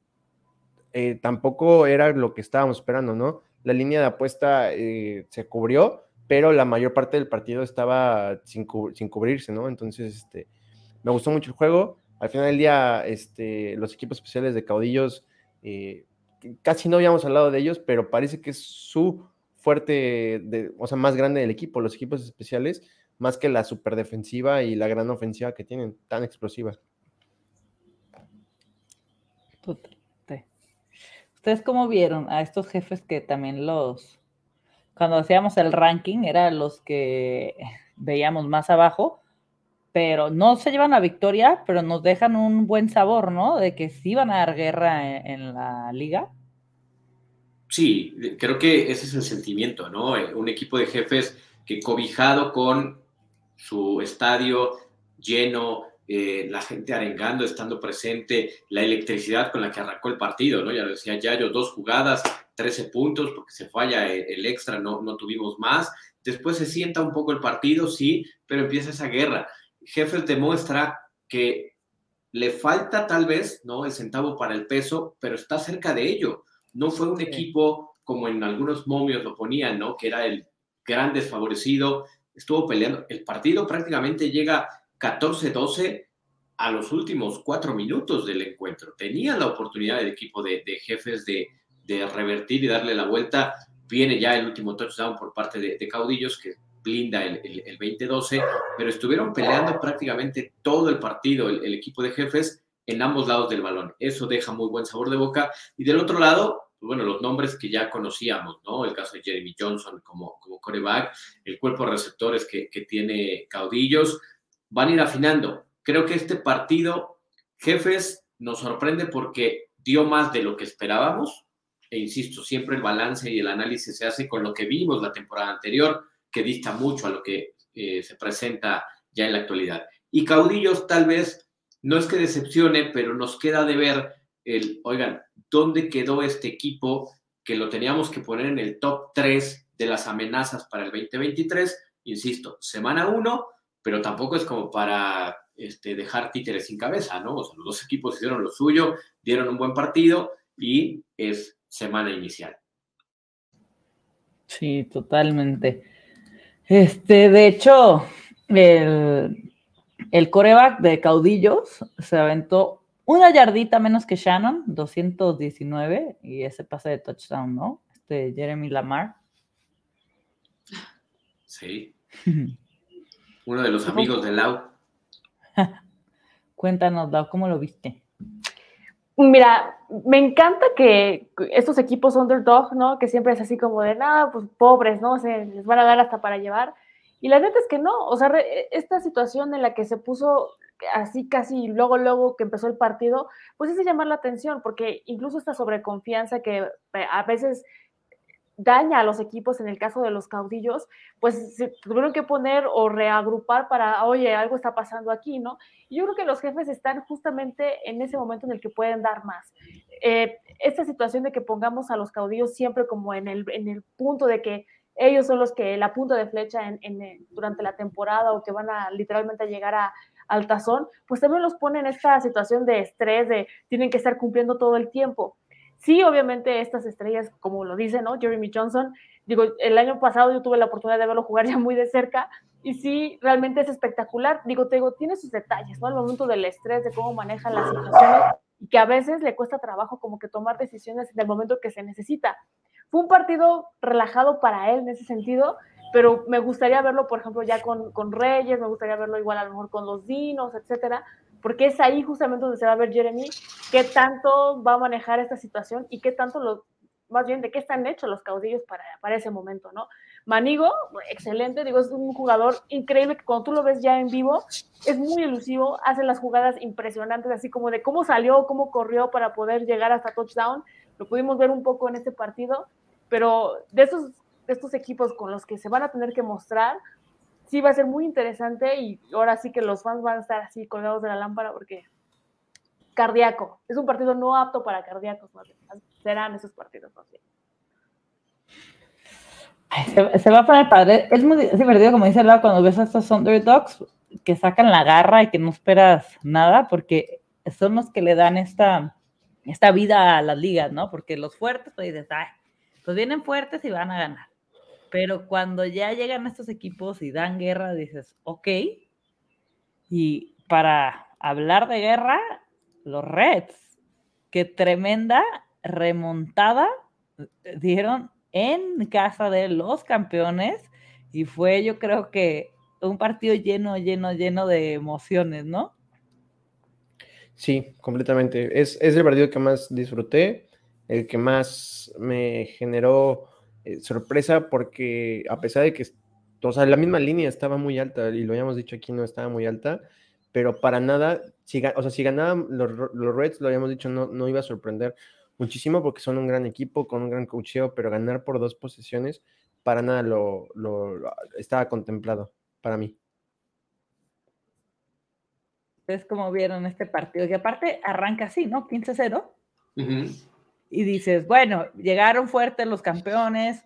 eh, tampoco era lo que estábamos esperando, ¿no? La línea de apuesta eh, se cubrió, pero la mayor parte del partido estaba sin, cubrirse, ¿no? Entonces, este, me gustó mucho el juego. Al final del día, este, los equipos especiales de caudillos eh, casi no habíamos hablado de ellos, pero parece que es su fuerte, de, o sea, más grande del equipo, los equipos especiales, más que la super defensiva y la gran ofensiva que tienen, tan explosiva. ¿Ustedes cómo vieron a estos jefes que también los, cuando hacíamos el ranking, eran los que veíamos más abajo, pero no se llevan a victoria, pero nos dejan un buen sabor, ¿no? De que sí van a dar guerra en, la liga. Sí, creo que ese es el sentimiento, ¿no? Eh, un equipo de jefes que cobijado con su estadio lleno, eh, la gente arengando, estando presente, la electricidad con la que arrancó el partido, ¿no? Ya lo decía Yayo, dos jugadas, 13 puntos, porque se falla el, extra, no, no tuvimos más. Después se sienta un poco el partido, sí, pero empieza esa guerra. Jefes demuestra que le falta tal vez, ¿no? El centavo para el peso, pero está cerca de ello. No fue un equipo como en algunos momios lo ponían, ¿no? Que era el gran desfavorecido. Estuvo peleando. El partido prácticamente llega 14-12 a los últimos cuatro minutos del encuentro. Tenía la oportunidad el equipo de, jefes de, revertir y darle la vuelta. Viene ya el último touchdown por parte de, de Caudillos, que blinda el, el, 2012, pero estuvieron peleando prácticamente todo el partido el, equipo de jefes en ambos lados del balón. Eso deja muy buen sabor de boca. Y del otro lado, pues bueno, los nombres que ya conocíamos, ¿no? El caso de Jeremy Johnson como, como coreback, el cuerpo de receptores que, que tiene caudillos, van a ir afinando. Creo que este partido, jefes, nos sorprende porque dio más de lo que esperábamos. E insisto, siempre el balance y el análisis se hace con lo que vimos la temporada anterior que dista mucho a lo que eh, se presenta ya en la actualidad. Y Caudillos tal vez no es que decepcione, pero nos queda de ver el, oigan, ¿dónde quedó este equipo que lo teníamos que poner en el top 3 de las amenazas para el 2023? Insisto, semana 1, pero tampoco es como para este, dejar títeres sin cabeza, ¿no? O sea, los dos equipos hicieron lo suyo, dieron un buen partido y es semana inicial. Sí, totalmente. Este, de hecho, el, el coreback de caudillos se aventó una yardita menos que Shannon, 219, y ese pase de touchdown, ¿no? Este Jeremy Lamar. Sí. Uno de los amigos de Lau. Cuéntanos, Lau, ¿cómo lo viste? Mira, me encanta que estos equipos underdog, ¿no? Que siempre es así como de, nada, pues pobres, ¿no? Se les van a dar hasta para llevar. Y la neta es que no, o sea, esta situación en la que se puso así casi luego, luego que empezó el partido, pues es llamar la atención, porque incluso esta sobreconfianza que eh, a veces daña a los equipos en el caso de los caudillos, pues se tuvieron que poner o reagrupar para, oye, algo está pasando aquí, ¿no? Y yo creo que los jefes están justamente en ese momento en el que pueden dar más. Eh, esta situación de que pongamos a los caudillos siempre como en el, en el punto de que ellos son los que la punta de flecha en, durante la temporada o que van a literalmente a llegar a, al tazón, pues también los pone en esta situación de estrés, de tienen que estar cumpliendo todo el tiempo. Sí, obviamente estas estrellas, como lo dice, ¿no? Jeremy Johnson, digo, el año pasado yo tuve la oportunidad de verlo jugar ya muy de cerca y sí, realmente es espectacular. Digo, te digo, tiene sus detalles, ¿no? Al momento del estrés, de cómo maneja las situaciones y que a veces le cuesta trabajo como que tomar decisiones en el momento que se necesita. Fue un partido relajado para él en ese sentido, pero me gustaría verlo, por ejemplo, ya con, con Reyes, me gustaría verlo igual a lo mejor con los Dinos, etcétera, porque es ahí justamente donde se va a ver Jeremy qué tanto va a manejar esta situación y qué tanto lo, más bien de qué están hechos los caudillos para, para ese momento, ¿no? Manigo, excelente, digo, es un jugador increíble que cuando tú lo ves ya en vivo, es muy elusivo, hace las jugadas impresionantes, así como de cómo salió, cómo corrió para poder llegar hasta touchdown, lo pudimos ver un poco en este partido, pero de estos, de estos equipos con los que se van a tener que mostrar, sí va a ser muy interesante y ahora sí que los fans van a estar así colgados de la lámpara porque cardíaco, es un partido no apto para cardíacos, más serán esos partidos más Se, va a poner padre. Es muy divertido, como dice Lau, cuando ves a estos underdogs que sacan la garra y que no esperas nada, porque son los que le dan esta, esta vida a las ligas, ¿no? Porque los fuertes, pues dices, ay, pues vienen fuertes y van a ganar. Pero cuando ya llegan estos equipos y dan guerra, dices, ok. Y para hablar de guerra, los Reds, qué tremenda remontada dieron en casa de los campeones y fue yo creo que un partido lleno, lleno, lleno de emociones, ¿no? Sí, completamente. Es, es el partido que más disfruté, el que más me generó eh, sorpresa porque a pesar de que, o sea, la misma línea estaba muy alta y lo habíamos dicho aquí, no estaba muy alta, pero para nada, si, o sea, si ganaban los, los, Reds, lo habíamos dicho, no, no iba a sorprender muchísimo porque son un gran equipo con un gran cocheo, pero ganar por dos posiciones, para nada lo, lo, estaba contemplado para mí. Es como vieron este partido, y aparte arranca así, ¿no? 15-0 y dices, bueno, llegaron fuertes los campeones,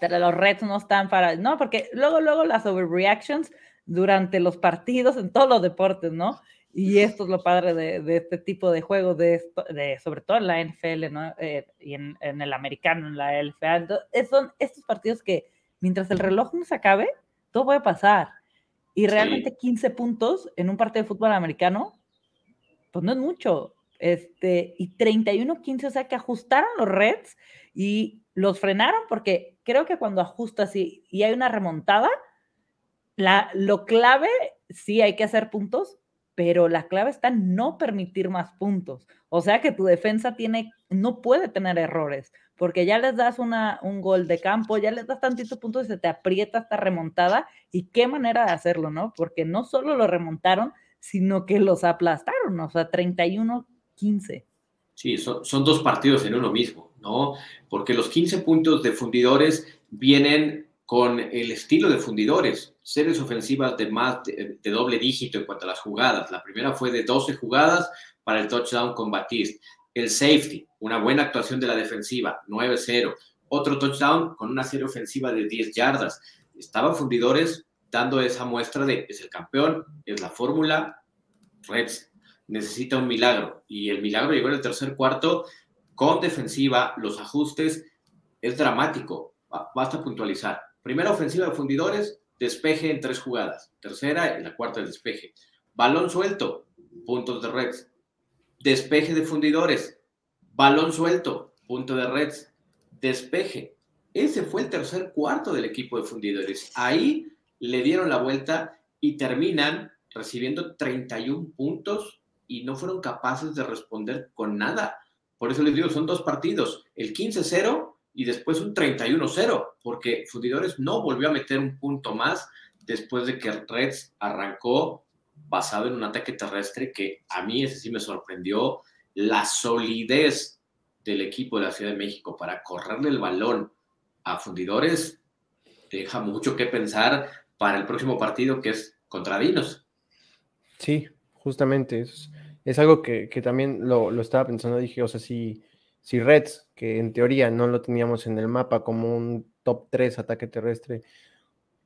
pero los Reds no están para, no, porque luego, luego las overreactions durante los partidos en todos los deportes, ¿no? Y esto es lo padre de, este tipo de juegos, de, de, sobre todo en la NFL, ¿no? Eh, y en, el americano, en la LFA. Entonces, son estos partidos que mientras el reloj no se acabe, todo puede pasar. Y realmente 15 puntos en un partido de fútbol americano, pues no es mucho. Este, y 31-15, o sea que ajustaron los Reds y los frenaron porque creo que cuando ajustas y, y hay una remontada, la, lo clave, sí hay que hacer puntos, pero la clave está en no permitir más puntos. O sea que tu defensa tiene, no puede tener errores, porque ya les das una, un gol de campo, ya les das tantitos puntos y se te aprieta esta remontada. Y qué manera de hacerlo, ¿no? Porque no solo lo remontaron, sino que los aplastaron, o sea, 31 15. Sí, son, dos partidos en uno mismo, ¿no? Porque los 15 puntos de fundidores vienen con el estilo de fundidores, series ofensivas de más de, doble dígito en cuanto a las jugadas. La primera fue de 12 jugadas para el touchdown con Batiste. El safety, una buena actuación de la defensiva, 9-0. Otro touchdown con una serie ofensiva de 10 yardas. Estaban fundidores dando esa muestra de es el campeón, es la fórmula, Reds necesita un milagro y el milagro llegó en el tercer cuarto con defensiva, los ajustes, es dramático, basta puntualizar. Primera ofensiva de fundidores, despeje en tres jugadas, tercera y la cuarta el despeje. Balón suelto, puntos de Reds. Despeje de fundidores, balón suelto, punto de Reds. Despeje. Ese fue el tercer cuarto del equipo de fundidores. Ahí le dieron la vuelta y terminan recibiendo 31 puntos y no fueron capaces de responder con nada. Por eso les digo, son dos partidos, el 15-0 y después un 31-0, porque Fundidores no volvió a meter un punto más después de que Reds arrancó basado en un ataque terrestre que a mí ese sí me sorprendió, la solidez del equipo de la Ciudad de México para correrle el balón a Fundidores deja mucho que pensar para el próximo partido que es contra Dinos. Sí, justamente, es, es algo que, también lo, estaba pensando, dije, o sea, si, si Reds, que en teoría no lo teníamos en el mapa como un top 3 ataque terrestre,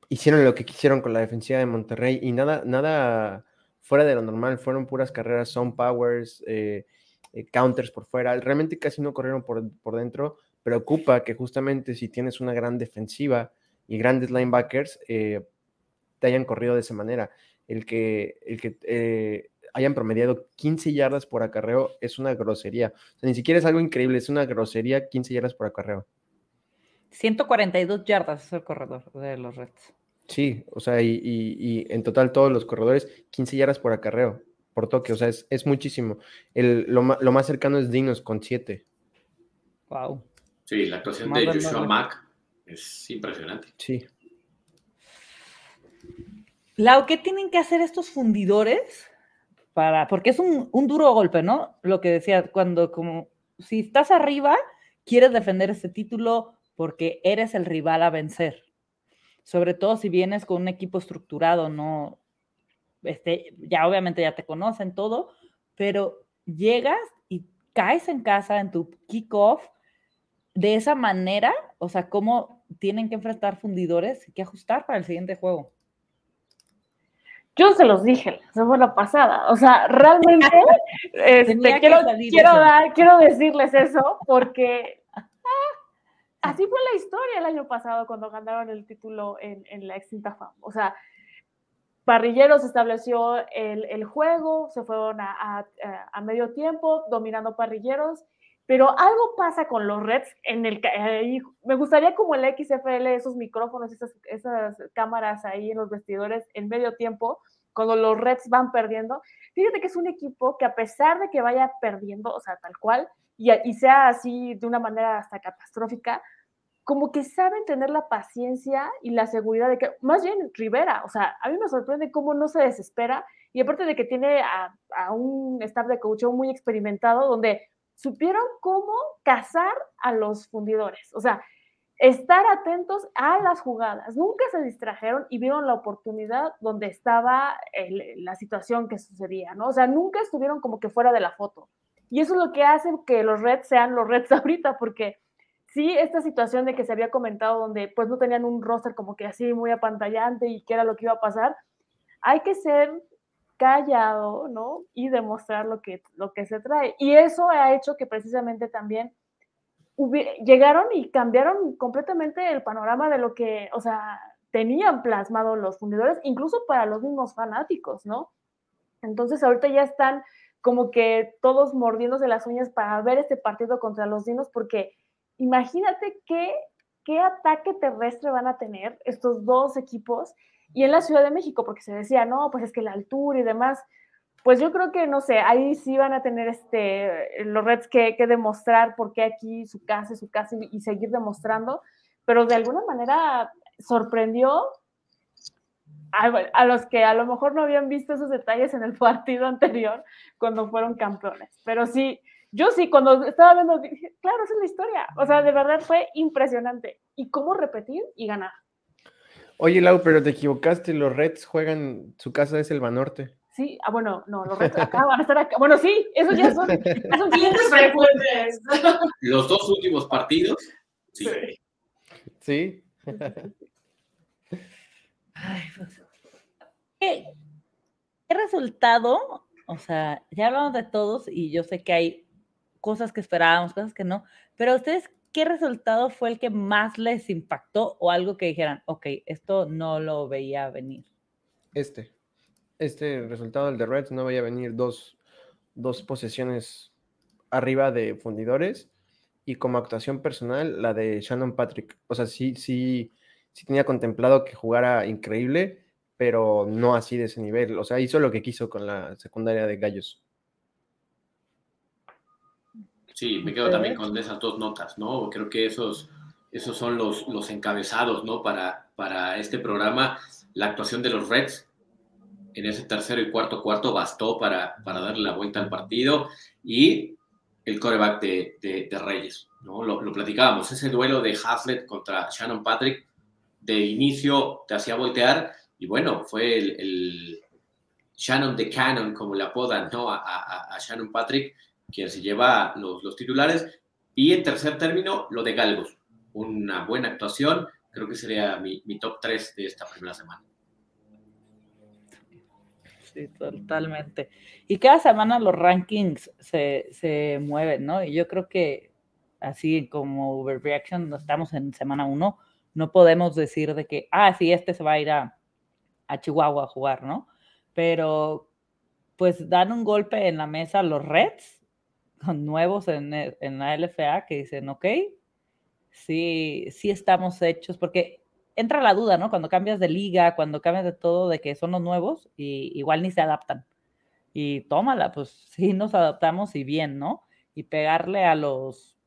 hicieron lo que quisieron con la defensiva de Monterrey y nada, nada fuera de lo normal, fueron puras carreras, son powers, eh, eh, counters por fuera, realmente casi no corrieron por, por dentro, preocupa que justamente si tienes una gran defensiva y grandes linebackers, eh, te hayan corrido de esa manera. El que, el que hayan promediado 15 yardas por acarreo es una grosería. O sea, ni siquiera es algo increíble, es una grosería 15 yardas por acarreo. 142 yardas es el corredor de los Reds. Sí, o sea, y, en total todos los corredores, 15 yardas por acarreo, por toque, o sea, es, muchísimo. El, lo, más cercano es Dinos con 7. Wow. Sí, la actuación de Joshua Mack es impresionante. Sí. Lau, ¿qué tienen que hacer estos fundidores para, porque es un, duro golpe, ¿no? Lo que decía, cuando como, si estás arriba, quieres defender este título porque eres el rival a vencer. Sobre todo si vienes con un equipo estructurado, ¿no? Este, ya obviamente ya te conocen todo, pero llegas y caes en casa en tu kickoff de esa manera, o sea, cómo tienen que enfrentar fundidores que ajustar para el siguiente juego. Yo se los dije la semana pasada. O sea, realmente este, quiero, quiero, dar, quiero decirles eso porque ah, así fue la historia el año pasado cuando ganaron el título en, en la extinta FAM. O sea, Parrilleros estableció el, el juego, se fueron a, a, medio tiempo dominando Parrilleros pero algo pasa con los Reds en el me gustaría como el XFL esos micrófonos esas, esas cámaras ahí en los vestidores en medio tiempo cuando los Reds van perdiendo. Fíjate que es un equipo que a pesar de que vaya perdiendo o sea tal cual y, sea así de una manera hasta catastrófica como que saben tener la paciencia y la seguridad de que, más bien Rivera, o sea, a mí me sorprende cómo no se desespera y aparte de que tiene a, a un staff de coach muy experimentado donde supieron cómo cazar a los fundidores, o sea, estar atentos a las jugadas. Nunca se distrajeron y vieron la oportunidad donde estaba la situación que sucedía, ¿no? O sea, nunca estuvieron como que fuera de la foto. Y eso es lo que hace que los Reds sean los Reds ahorita, porque sí, esta situación de que se había comentado donde pues no tenían un roster como que así muy apantallante y qué era lo que iba a pasar, hay que ser callado, ¿no? Y demostrar lo que, lo que se trae. Y eso ha hecho que precisamente también llegaron y cambiaron completamente el panorama de lo que, o sea, tenían plasmado los fundidores, incluso para los mismos fanáticos, ¿no? Entonces ahorita ya están como que todos mordiéndose las uñas para ver este partido contra los dinos, porque imagínate qué, qué ataque terrestre van a tener estos dos equipos y en la Ciudad de México, porque se decía, no, pues es que la altura y demás, pues yo creo que, no sé, ahí sí van a tener este, los Reds que, demostrar por qué aquí su casa su casa y, seguir demostrando, pero de alguna manera sorprendió a, a, los que a lo mejor no habían visto esos detalles en el partido anterior cuando fueron campeones. Pero sí, yo sí, cuando estaba viendo, dije, claro, esa es la historia. O sea, de verdad fue impresionante. ¿Y cómo repetir y ganar? Oye, Lau, pero te equivocaste, los Reds juegan, su casa es el Banorte. Sí, ah, bueno, no, los Reds acá van a estar acá. Bueno, sí, eso ya son, son frecuentes. Los dos últimos partidos, sí. Sí. Pues, ¿qué, ¿qué, resultado? O sea, ya hablamos de todos y yo sé que hay cosas que esperábamos, cosas que no, pero ustedes, ¿qué resultado fue el que más les impactó o algo que dijeran, ok, esto no lo veía venir? Este, este resultado, el de Reds, no veía venir dos, dos posesiones arriba de fundidores y como actuación personal, la de Shannon Patrick. O sea, sí, sí, sí tenía contemplado que jugara increíble, pero no así de ese nivel. O sea, hizo lo que quiso con la secundaria de Gallos. Sí, me quedo también con esas dos notas, ¿no? Creo que esos, esos son los, los encabezados, ¿no? Para, para este programa. La actuación de los Reds en ese tercero y cuarto cuarto bastó para, para darle la vuelta al partido y el coreback de, Reyes. ¿no? Lo, platicábamos, ese duelo de Haslett contra Shannon Patrick de inicio te hacía voltear y bueno, fue el, Shannon de Cannon, como le apodan ¿no? a, Shannon Patrick, quien se lleva los, los titulares. Y en tercer término, lo de Galgos. Una buena actuación, creo que sería mi, top 3 de esta primera semana. Sí, totalmente. Y cada semana los rankings se, mueven, ¿no? Y yo creo que así como Overreaction, estamos en semana uno, no podemos decir de que, ah, sí, este se va a ir a, Chihuahua a jugar, ¿no? Pero pues dan un golpe en la mesa los Reds, nuevos en, en la LFA, que dicen, ok, sí, sí estamos hechos, porque entra la duda, ¿no? Cuando cambias de liga, cuando cambias de todo, de que son los nuevos y igual ni se adaptan. Y tómala, pues sí nos adaptamos y bien, ¿no? Y pegarle a los,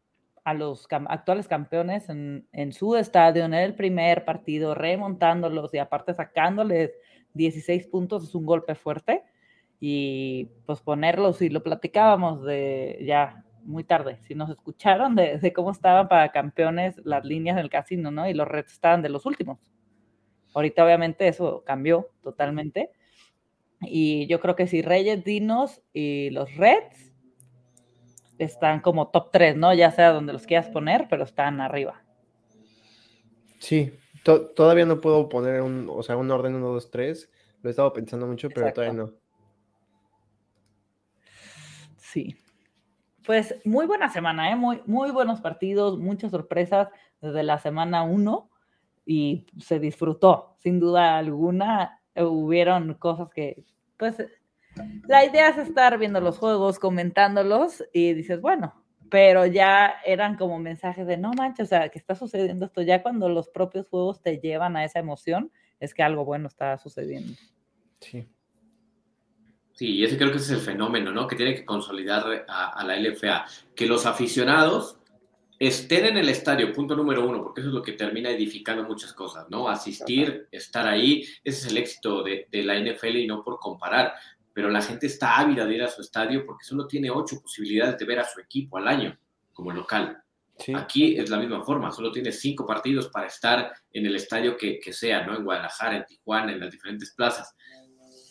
a los actuales campeones en, en, su estadio, en el primer partido, remontándolos y aparte sacándoles 16 puntos es un golpe fuerte. Y pues ponerlos, y lo platicábamos de ya muy tarde, si nos escucharon de, cómo estaban para campeones las líneas del casino, ¿no? Y los Reds estaban de los últimos. Ahorita obviamente eso cambió totalmente. Y yo creo que si Reyes, Dinos y los Reds están como top 3, ¿no? Ya sea donde los quieras poner, pero están arriba. Sí, todavía no puedo poner un, o sea, un orden 1, 2, 3. Lo he estado pensando mucho, pero todavía no. Sí pues muy buena semana, ¿eh? muy, muy buenos partidos, muchas sorpresas desde la semana 1 y se disfrutó, sin duda alguna. Hubieron cosas que, pues, la idea es estar viendo los juegos, comentándolos y dices, bueno, pero ya eran como mensajes de no manches, o sea, que está sucediendo esto. Ya cuando los propios juegos te llevan a esa emoción, es que algo bueno está sucediendo. Sí. Sí, y ese creo que ese es el fenómeno, ¿no? Que tiene que consolidar a, la LFA. Que los aficionados estén en el estadio, punto número uno, porque eso es lo que termina edificando muchas cosas, ¿no? Asistir, estar ahí, ese es el éxito de, la NFL y no por comparar, pero la gente está ávida de ir a su estadio porque solo tiene ocho posibilidades de ver a su equipo al año como local. Aquí es la misma forma, solo tiene cinco partidos para estar en el estadio que, que sea, ¿no? En Guadalajara, en Tijuana, en las diferentes plazas.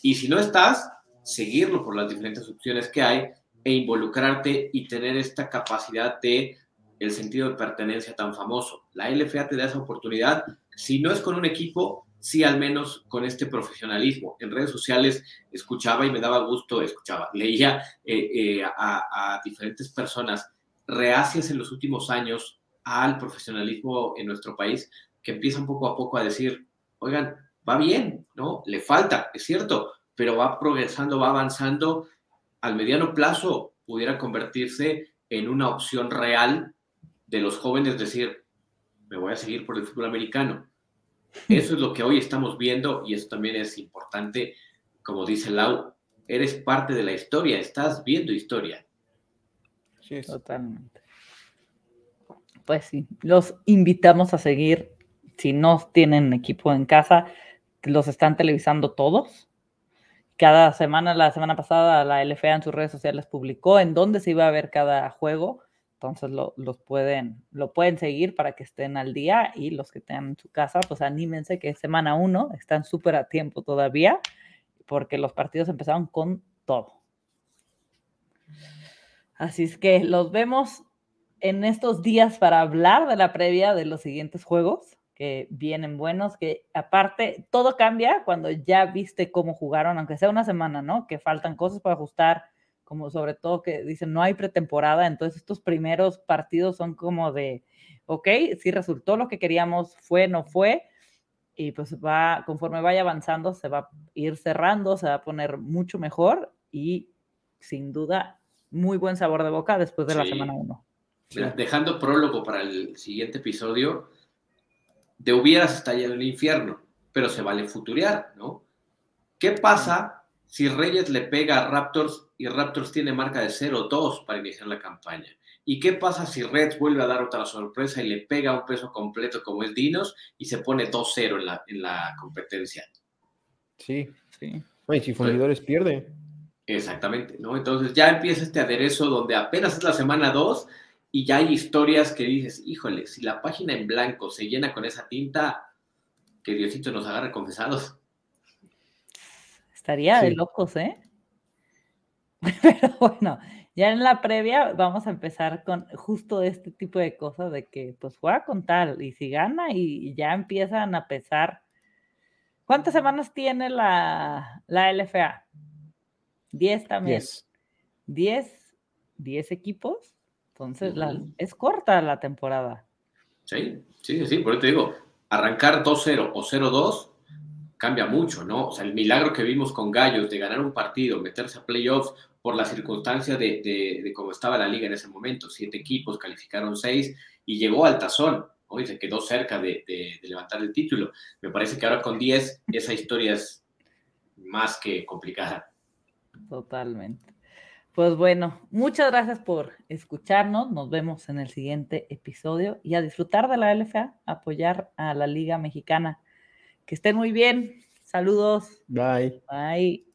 Y si no estás, seguirlo por las diferentes opciones que hay e involucrarte y tener esta capacidad de el sentido de pertenencia tan famoso. La LFA te da esa oportunidad, si no es con un equipo, sí al menos con este profesionalismo. En redes sociales escuchaba y me daba gusto, escuchaba, leía eh, eh, a, a diferentes personas reacias en los últimos años al profesionalismo en nuestro país, que empiezan poco a poco a decir, oigan, va bien, ¿no? Le falta, es cierto, pero va progresando, va avanzando, al mediano plazo pudiera convertirse en una opción real de los jóvenes, decir, me voy a seguir por el fútbol americano. Eso es lo que hoy estamos viendo y eso también es importante, como dice Lau, eres parte de la historia, estás viendo historia. Sí, totalmente. Pues sí, los invitamos a seguir, si no tienen equipo en casa, los están televisando todos cada semana, la semana pasada, la LFA en sus redes sociales publicó en dónde se iba a ver cada juego. Entonces lo, los pueden, lo pueden seguir para que estén al día y los que estén en su casa, pues anímense que semana uno, están súper a tiempo todavía, porque los partidos empezaron con todo. Así es que los vemos en estos días para hablar de la previa de los siguientes juegos. Que vienen buenos, que aparte todo cambia cuando ya viste cómo jugaron, aunque sea una semana, ¿no? Que faltan cosas para ajustar, como sobre todo que dicen no hay pretemporada, entonces estos primeros partidos son como de, ok, si resultó lo que queríamos, fue, no fue, y pues va, conforme vaya avanzando, se va a ir cerrando, se va a poner mucho mejor y sin duda muy buen sabor de boca después de la semana 1. Dejando prólogo para el siguiente episodio, de hubieras está en el infierno, pero se vale futurear, ¿no? ¿Qué pasa si Reyes le pega a Raptors y Raptors tiene marca de 0-2 para iniciar la campaña? ¿Y qué pasa si Reds vuelve a dar otra sorpresa y le pega un peso completo como es Dinos y se pone 2-0 en la, en la competencia? Sí, sí. y si Fundidores pierde. Exactamente, ¿no? Entonces ya empieza este aderezo donde apenas es la semana 2 y ya hay historias que dices, híjole, si la página en blanco se llena con esa tinta, que Diosito nos agarre confesados. Estaría de locos, ¿eh? Pero bueno, ya en la previa vamos a empezar con justo este tipo de cosas de que pues juega con tal y si gana y, ya empiezan a pesar. ¿Cuántas semanas tiene la, la LFA? Diez también. Diez. Diez equipos. Entonces, es corta la temporada. Sí, sí, sí, por eso te digo, arrancar 2-0 o 0-2 cambia mucho, ¿no? O sea, el milagro que vimos con Gallos de ganar un partido, meterse a playoffs por la circunstancia de, cómo estaba la liga en ese momento. Siete equipos, calificaron seis y llegó al tazón. Hoy se quedó cerca de, levantar el título. Me parece que ahora con 10 esa historia es más que complicada. Totalmente. Pues bueno, muchas gracias por escucharnos. Nos vemos en el siguiente episodio y a disfrutar de la LFA, apoyar a la Liga Mexicana. Que estén muy bien. Saludos. Bye. Bye.